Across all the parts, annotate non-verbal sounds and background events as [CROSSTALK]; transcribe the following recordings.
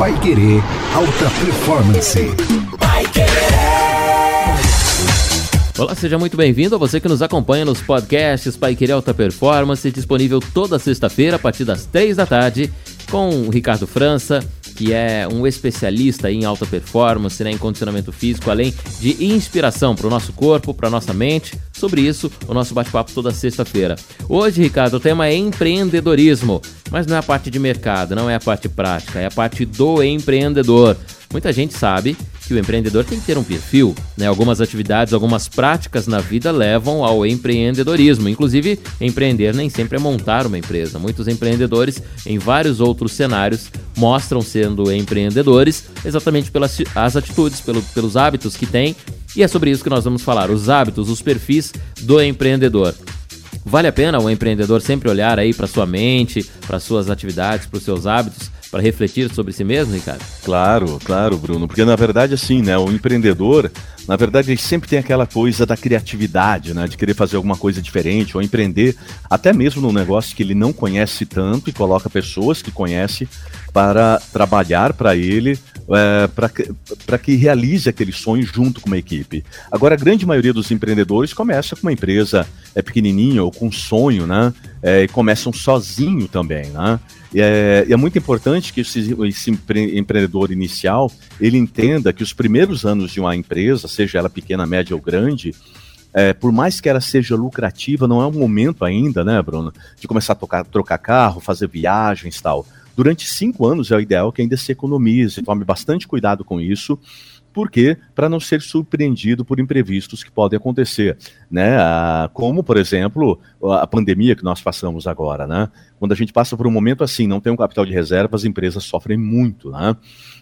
Pai Querer Alta Performance. Olá, seja muito bem-vindo a você que nos acompanha nos podcasts Pai Querer Alta Performance, disponível toda sexta-feira a partir das três da tarde, com o Ricardo França, que é um especialista em alta performance, né, em condicionamento físico, além de inspiração para o nosso corpo, para nossa mente. Sobre isso, o nosso bate-papo toda sexta-feira. Hoje, Ricardo, o tema é empreendedorismo, mas não é a parte de mercado, não é a parte prática, é a parte do empreendedor. Muita gente sabe que o empreendedor tem que ter um perfil, né? Algumas atividades, algumas práticas na vida levam ao empreendedorismo. Inclusive, empreender nem sempre é montar uma empresa. Muitos empreendedores, em vários outros cenários, mostram sendo empreendedores exatamente pelas as atitudes, pelo, pelos hábitos que têm. E é sobre isso que nós vamos falar: os hábitos, os perfis do empreendedor. Vale a pena o empreendedor sempre olhar aí para sua mente, para suas atividades, para os seus hábitos para refletir sobre si mesmo, Ricardo? Claro, claro, Bruno, porque na verdade assim, né, o empreendedor, na verdade ele sempre tem aquela coisa da criatividade, né, de querer fazer alguma coisa diferente ou empreender, até mesmo num negócio que ele não conhece tanto e coloca pessoas que conhece para trabalhar para ele, é, para que realize aquele sonho junto com uma equipe. Agora, a grande maioria dos empreendedores começa com uma empresa é, pequenininha ou com um sonho, né? É, e começam sozinho também, né? E é, e é muito importante que esse, esse empre, empreendedor inicial ele entenda que os primeiros anos de uma empresa, seja ela pequena, média ou grande, é, por mais que ela seja lucrativa, não é o momento ainda, né, Bruno, de começar a tocar, trocar carro, fazer viagens tal. Durante cinco anos é o ideal que ainda se economize, tome bastante cuidado com isso, porque para não ser surpreendido por imprevistos que podem acontecer, né? Ah, como, por exemplo, a pandemia que nós passamos agora, né? Quando a gente passa por um momento assim, não tem um capital de reserva, as empresas sofrem muito, né?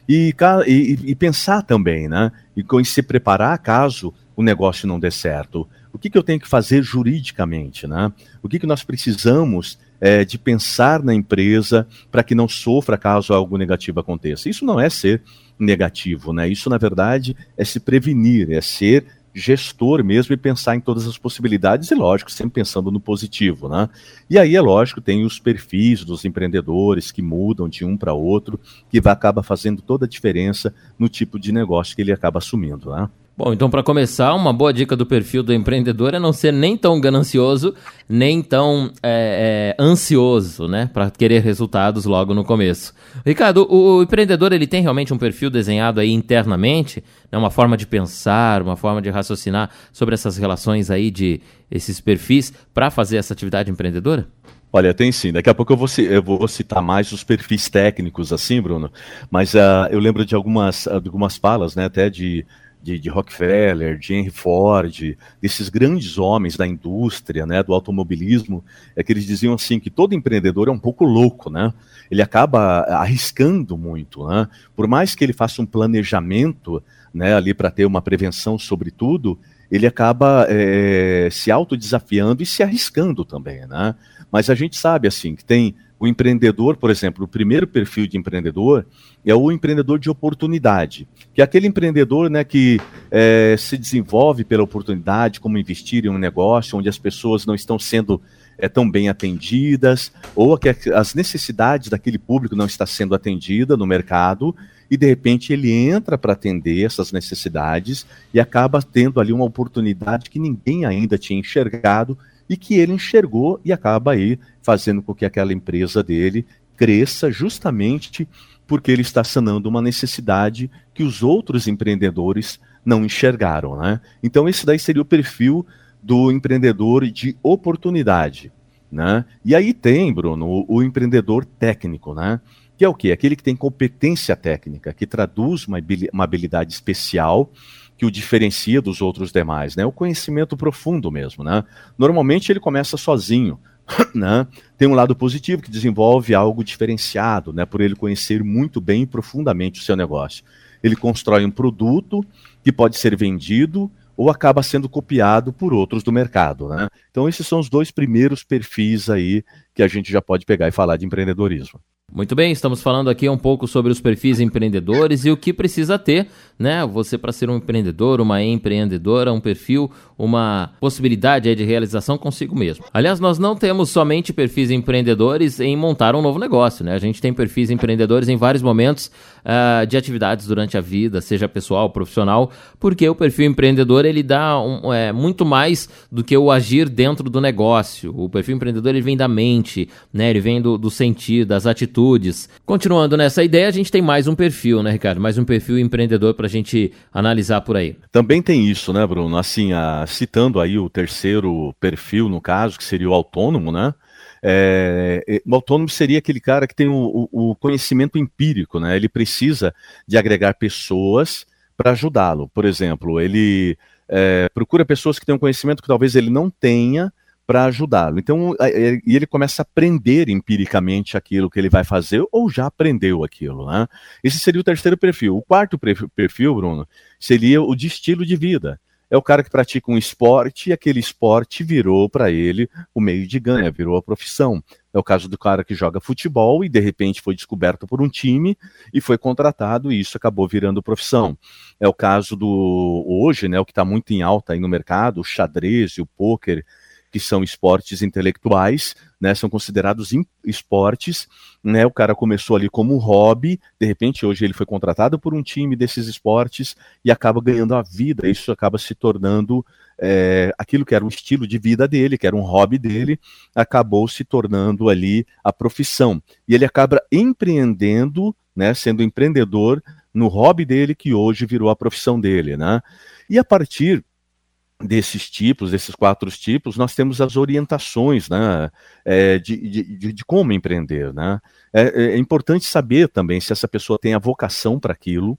E, e, e pensar também, né? E se preparar caso o negócio não dê certo. O que, que eu tenho que fazer juridicamente, né? O que, que nós precisamos é, de pensar na empresa para que não sofra caso algo negativo aconteça. Isso não é ser negativo, né? Isso, na verdade, é se prevenir, é ser gestor mesmo e pensar em todas as possibilidades e, lógico, sempre pensando no positivo, né? E aí, é lógico, tem os perfis dos empreendedores que mudam de um para outro, que vai, acaba fazendo toda a diferença no tipo de negócio que ele acaba assumindo, né? Bom, então para começar, uma boa dica do perfil do empreendedor é não ser nem tão ganancioso, nem tão é, é, ansioso, né, para querer resultados logo no começo. Ricardo, o, o, empreendedor ele tem realmente um perfil desenhado aí internamente, né, uma forma de pensar, uma forma de raciocinar sobre essas relações aí de esses perfis para fazer essa atividade empreendedora? Olha, tem sim. Daqui a pouco eu vou, eu vou, citar mais os perfis técnicos, assim, Bruno. Mas uh, eu lembro de algumas, algumas falas, né, até de de, de, Rockefeller, de Henry Ford, desses grandes homens da indústria, né, do automobilismo, é que eles diziam assim que todo empreendedor é um pouco louco, né? Ele acaba arriscando muito, né? Por mais que ele faça um planejamento, né, ali para ter uma prevenção sobre tudo, ele acaba é, se autodesafiando e se arriscando também, né? Mas a gente sabe assim que tem o empreendedor, por exemplo, o primeiro perfil de empreendedor é o empreendedor de oportunidade, que é aquele empreendedor né, que é, se desenvolve pela oportunidade, como investir em um negócio onde as pessoas não estão sendo é, tão bem atendidas, ou que as necessidades daquele público não está sendo atendida no mercado, e de repente ele entra para atender essas necessidades e acaba tendo ali uma oportunidade que ninguém ainda tinha enxergado e que ele enxergou e acaba aí fazendo com que aquela empresa dele cresça justamente porque ele está sanando uma necessidade que os outros empreendedores não enxergaram, né? Então esse daí seria o perfil do empreendedor de oportunidade, né? E aí tem, Bruno, o, empreendedor técnico, né? Que é o quê? Aquele que tem competência técnica, que traduz uma habilidade especial que o diferencia dos outros demais, né? O conhecimento profundo mesmo, né? Normalmente ele começa sozinho, [COUGHS] né? Tem um lado positivo que desenvolve algo diferenciado, né? Por ele conhecer muito bem e profundamente o seu negócio. Ele constrói um produto que pode ser vendido ou acaba sendo copiado por outros do mercado, né? Então esses são os dois primeiros perfis aí que a gente já pode pegar e falar de empreendedorismo. Muito bem, estamos falando aqui um pouco sobre os perfis empreendedores e o que precisa ter né? Você para ser um empreendedor, uma empreendedora, um perfil, uma possibilidade de realização consigo mesmo. Aliás, nós não temos somente perfis empreendedores em montar um novo negócio, né? A gente tem perfis empreendedores em vários momentos uh, de atividades durante a vida, seja pessoal, profissional, porque o perfil empreendedor ele dá um, é, muito mais do que o agir dentro do negócio. O perfil empreendedor ele vem da mente, né? Ele vem do, do sentido, das atitudes. Continuando nessa ideia, a gente tem mais um perfil, né, Ricardo? Mais um perfil empreendedor para a gente analisar por aí. Também tem isso, né, Bruno? Assim, a, citando aí o terceiro perfil, no caso, que seria o autônomo, né? É, o autônomo seria aquele cara que tem o, o, conhecimento empírico, né? Ele precisa de agregar pessoas para ajudá-lo. Por exemplo, ele é, procura pessoas que têm um conhecimento que talvez ele não tenha para ajudá-lo. Então, e ele começa a aprender empiricamente aquilo que ele vai fazer ou já aprendeu aquilo, né? Esse seria o terceiro perfil. O quarto perfil, Bruno, seria o de estilo de vida é o cara que pratica um esporte e aquele esporte virou para ele o meio de ganho, virou a profissão. É o caso do cara que joga futebol e de repente foi descoberto por um time e foi contratado e isso acabou virando profissão. É o caso do hoje, né, o que está muito em alta aí no mercado, o xadrez e o pôquer que são esportes intelectuais, né, são considerados esportes, né, o cara começou ali como hobby, de repente hoje ele foi contratado por um time desses esportes e acaba ganhando a vida, isso acaba se tornando é, aquilo que era um estilo de vida dele, que era um hobby dele, acabou se tornando ali a profissão, e ele acaba empreendendo, né, sendo empreendedor no hobby dele, que hoje virou a profissão dele, né, e a partir desses tipos, desses quatro tipos, nós temos as orientações né, é, de, de, de, como empreender. Né? É, é, importante saber também se essa pessoa tem a vocação para aquilo,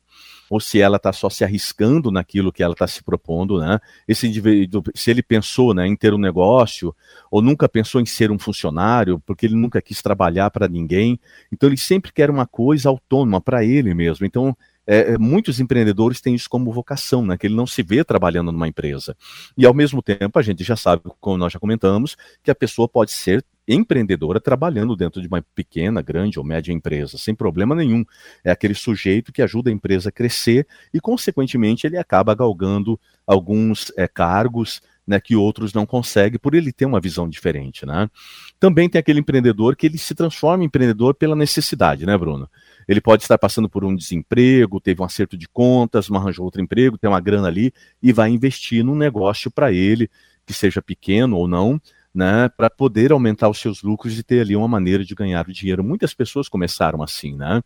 ou se ela está só se arriscando naquilo que ela está se propondo, né? Esse indivíduo, se ele pensou né, em ter um negócio, ou nunca pensou em ser um funcionário, porque ele nunca quis trabalhar para ninguém, então ele sempre quer uma coisa autônoma para ele mesmo. Então é, é, muitos empreendedores têm isso como vocação, né? Que ele não se vê trabalhando numa empresa. E ao mesmo tempo, a gente já sabe, como nós já comentamos, que a pessoa pode ser empreendedora trabalhando dentro de uma pequena, grande ou média empresa, sem problema nenhum. É aquele sujeito que ajuda a empresa a crescer e, consequentemente, ele acaba galgando alguns é, cargos né, que outros não conseguem, por ele ter uma visão diferente. Né? Também tem aquele empreendedor que ele se transforma em empreendedor pela necessidade, né, Bruno? Ele pode estar passando por um desemprego, teve um acerto de contas, não arranjou outro emprego, tem uma grana ali e vai investir num negócio para ele, que seja pequeno ou não, né, para poder aumentar os seus lucros e ter ali uma maneira de ganhar o dinheiro. Muitas pessoas começaram assim, né?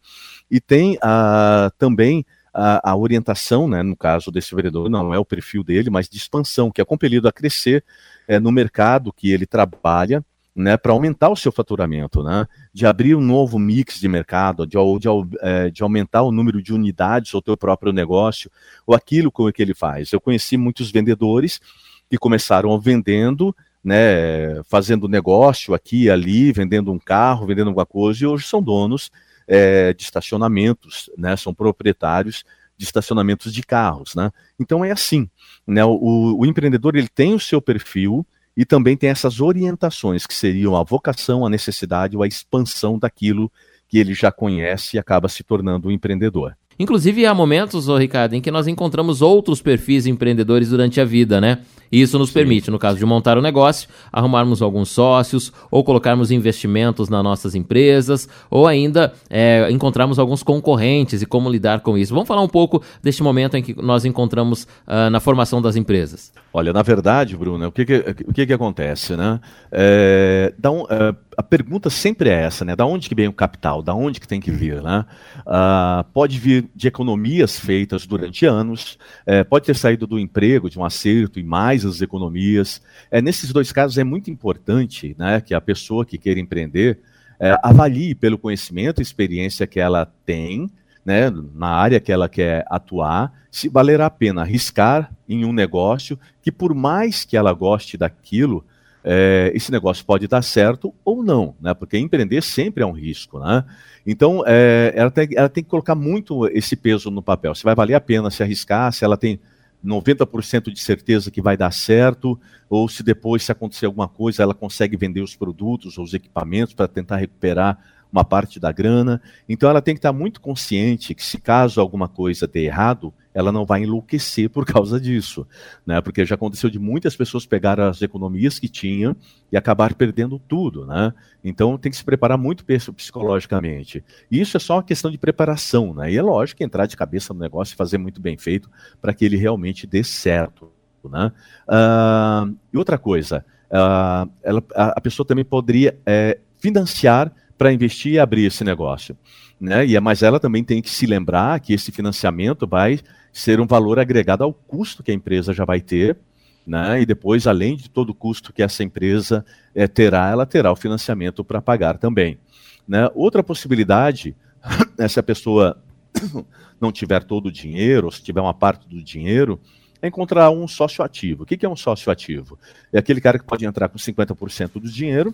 E tem uh, também a, a, orientação, né, no caso desse vereador, não é o perfil dele, mas de expansão, que é compelido a crescer é, no mercado que ele trabalha, né, para aumentar o seu faturamento, né, de abrir um novo mix de mercado, de, de, é, de aumentar o número de unidades ou teu próprio negócio, ou aquilo que ele faz. Eu conheci muitos vendedores que começaram vendendo, né, fazendo negócio aqui e ali, vendendo um carro, vendendo alguma coisa, e hoje são donos é, de estacionamentos, né, são proprietários de estacionamentos de carros, né? Então é assim, né? O, o empreendedor ele tem o seu perfil, e também tem essas orientações que seriam a vocação, a necessidade ou a expansão daquilo que ele já conhece e acaba se tornando um empreendedor. Inclusive, há momentos, oh, Ricardo, em que nós encontramos outros perfis empreendedores durante a vida, né? E isso nos Sim. permite, no caso de montar um negócio, arrumarmos alguns sócios, ou colocarmos investimentos nas nossas empresas, ou ainda é, encontrarmos alguns concorrentes e como lidar com isso. Vamos falar um pouco deste momento em que nós encontramos uh, na formação das empresas. Olha, na verdade, Bruno, o que, que o que, que acontece, né? É, dá um, é, a pergunta sempre é essa, né? Da onde que vem o capital? Da onde que tem que vir, né? Uh, pode vir de economias feitas durante anos, é, pode ter saído do emprego, de um acerto e mais as economias. É, nesses dois casos é muito importante, né, que a pessoa que queira empreender é, avalie pelo conhecimento e experiência que ela tem, né, na área que ela quer atuar, se valerá a pena arriscar em um negócio que, por mais que ela goste daquilo, é, esse negócio pode dar certo ou não, né? Porque empreender sempre é um risco, né? Então, é, ela, tem, ela tem que colocar muito esse peso no papel. Se vai valer a pena se arriscar, se ela tem 90% de certeza que vai dar certo, ou se depois, se acontecer alguma coisa, ela consegue vender os produtos ou os equipamentos para tentar recuperar uma parte da grana. Então, ela tem que estar muito consciente que, se caso alguma coisa dê errado, ela não vai enlouquecer por [LAUGHS] causa disso, né? Porque já aconteceu de muitas pessoas pegar as economias que tinham e acabar perdendo tudo, né? Então tem que se preparar muito psicologicamente. E isso é só uma questão de preparação, né? E é lógico entrar de cabeça no negócio e fazer muito bem feito para que ele realmente dê certo, né? Uh, e outra coisa, uh, ela, a, a, pessoa também poderia é, financiar para investir e abrir esse negócio. Né? E, mas ela também tem que se lembrar que esse financiamento vai ser um valor agregado ao custo que a empresa já vai ter, né? e depois, além de todo o custo que essa empresa é, terá, ela terá o financiamento para pagar também. Né? Outra possibilidade é se a pessoa [COUGHS] não tiver todo o dinheiro, ou se tiver uma parte do dinheiro, é encontrar um sócio ativo. O que é um sócio ativo? É aquele cara que pode entrar com 50% do dinheiro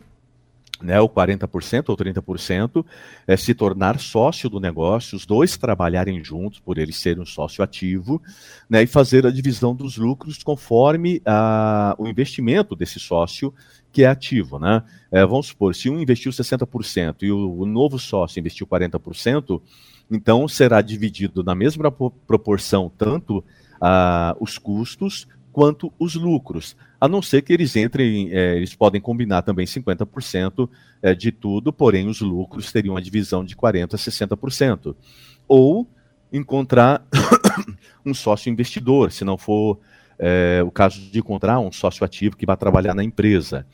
né, ou 40% ou 30%, é se tornar sócio do negócio, os dois trabalharem juntos, por ele ser um sócio ativo, né, e fazer a divisão dos lucros conforme a, o investimento desse sócio que é ativo. Né? É, vamos supor, se um investiu 60% e o, o novo sócio investiu 40%, então será dividido na mesma proporção tanto ah, os custos quanto os lucros, a não ser que eles entrem, é, eles podem combinar também 50% é, de tudo, porém os lucros teriam uma divisão de 40% a 60%. Ou encontrar [COUGHS] um sócio investidor, se não for é, o caso de encontrar um sócio ativo que vai trabalhar na empresa.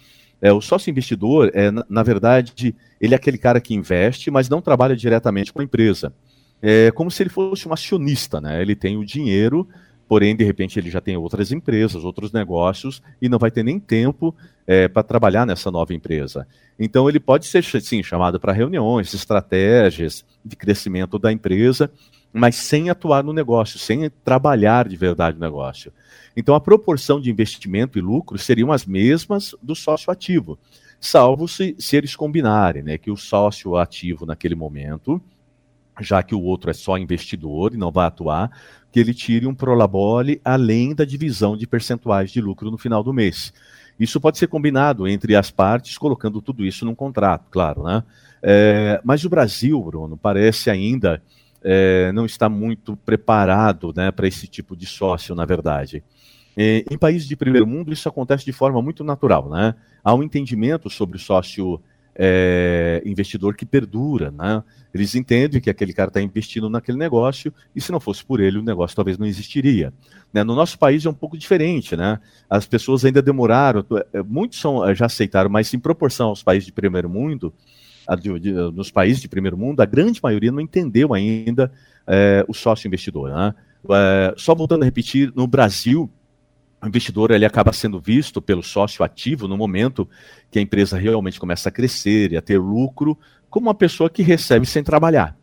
É, o sócio investidor, é, na, na, verdade, ele é aquele cara que investe, mas não trabalha diretamente com a empresa. É como se ele fosse um acionista, né? Ele tem o dinheiro porém, de repente, ele já tem outras empresas, outros negócios, e não vai ter nem tempo é, para trabalhar nessa nova empresa. Então, ele pode ser, sim, chamado para reuniões, estratégias de crescimento da empresa, mas sem atuar no negócio, sem trabalhar de verdade no negócio. Então, a proporção de investimento e lucro seriam as mesmas do sócio ativo, salvo se, se eles combinarem, né, que o sócio ativo naquele momento já que o outro é só investidor e não vai atuar, que ele tire um prolabore além da divisão de percentuais de lucro no final do mês. Isso pode ser combinado entre as partes, colocando tudo isso num contrato, claro, né? É, mas o Brasil, Bruno, parece ainda é, não estar muito preparado né, para esse tipo de sócio, na verdade. É, em países de primeiro mundo, isso acontece de forma muito natural, né? Há um entendimento sobre o sócio é, investidor que perdura, né? Eles entendem que aquele cara está investindo naquele negócio e se não fosse por ele, o negócio talvez não existiria. Né? No nosso país é um pouco diferente, né? As pessoas ainda demoraram, é, muitos são, é, já aceitaram, mas em proporção aos países de primeiro mundo, de, de, nos países de primeiro mundo, a grande maioria não entendeu ainda é, o sócio investidor. Né? É, só voltando a repetir, no Brasil, o investidor ele acaba sendo visto pelo sócio ativo no momento que a empresa realmente começa a crescer e a ter lucro, como uma pessoa que recebe sem trabalhar.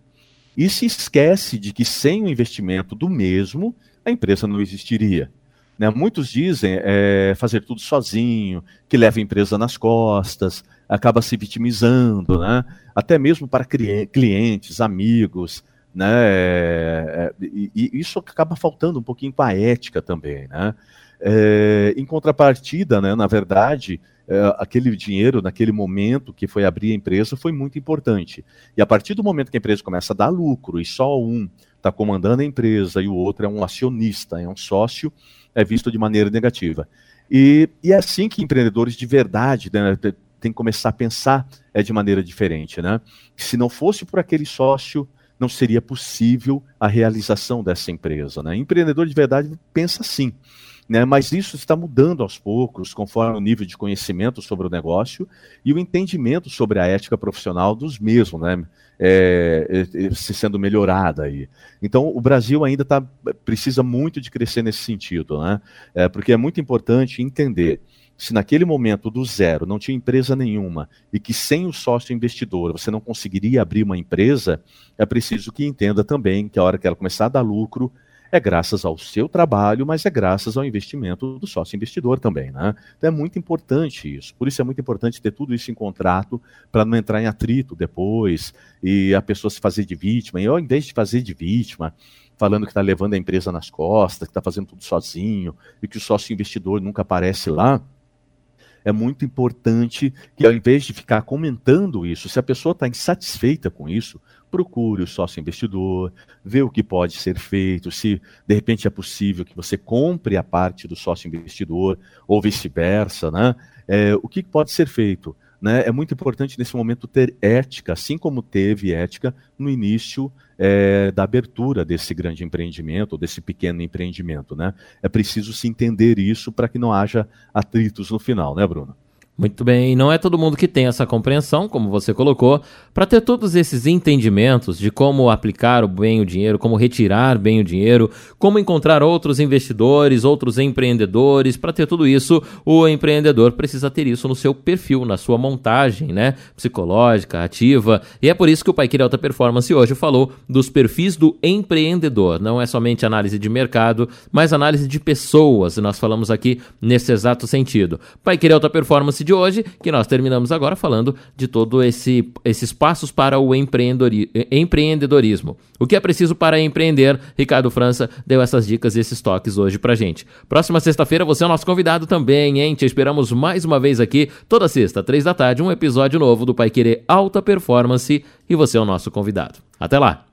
E se esquece de que sem o investimento do mesmo, a empresa não existiria. Né? Muitos dizem é, fazer tudo sozinho, que leva a empresa nas costas, acaba se vitimizando, né? até mesmo para clientes, amigos. Né? É, é, e, e isso acaba faltando um pouquinho com a ética também. Né? É, em contrapartida, né, na verdade, é, aquele dinheiro, naquele momento que foi abrir a empresa, foi muito importante. E a partir do momento que a empresa começa a dar lucro e só um está comandando a empresa e o outro é um acionista, é um sócio, é visto de maneira negativa. E, e é assim que empreendedores de verdade né, têm que começar a pensar é, de maneira diferente. Né? Se não fosse por aquele sócio, não seria possível a realização dessa empresa. Né? Empreendedor de verdade pensa assim. Né? Mas isso está mudando aos poucos, conforme o nível de conhecimento sobre o negócio e o entendimento sobre a ética profissional dos mesmos, né? É, é, é se sendo melhorada aí. Então, o Brasil ainda tá, precisa muito de crescer nesse sentido, né? É, porque é muito importante entender se naquele momento do zero não tinha empresa nenhuma e que sem o sócio investidor você não conseguiria abrir uma empresa, é preciso que entenda também que a hora que ela começar a dar lucro, é graças ao seu trabalho, mas é graças ao investimento do sócio investidor também, né? Então é muito importante isso. Por isso é muito importante ter tudo isso em contrato para não entrar em atrito depois e a pessoa se fazer de vítima. E ao invés de fazer de vítima, falando que está levando a empresa nas costas, que está fazendo tudo sozinho e que o sócio investidor nunca aparece lá, é muito importante que, ao invés de ficar comentando isso, se a pessoa está insatisfeita com isso, procure o sócio investidor, vê o que pode ser feito, se de repente é possível que você compre a parte do sócio investidor, ou vice-versa, né? É, o que pode ser feito? Né? É muito importante nesse momento ter ética, assim como teve ética no início é, da abertura desse grande empreendimento, ou desse pequeno empreendimento. Né? É preciso se entender isso para que não haja atritos no final, né, Bruno? Muito bem, não é todo mundo que tem essa compreensão, como você colocou, para ter todos esses entendimentos de como aplicar bem o dinheiro, como retirar bem o dinheiro, como encontrar outros investidores, outros empreendedores. Para ter tudo isso, o empreendedor precisa ter isso no seu perfil, na sua montagem, né, psicológica, ativa. E é por isso que o Paiqueira Alta Performance hoje falou dos perfis do empreendedor. Não é somente análise de mercado, mas análise de pessoas. Nós falamos aqui nesse exato sentido. Paiqueira Alta Performance de hoje, que nós terminamos agora falando de todo esse esses passos para o empreendedorismo. O que é preciso para empreender? Ricardo França deu essas dicas e esses toques hoje pra gente. Próxima sexta-feira você é o nosso convidado também, hein? Te esperamos mais uma vez aqui, toda sexta, três da tarde, um episódio novo do Pai Querer Alta Performance e você é o nosso convidado. Até lá!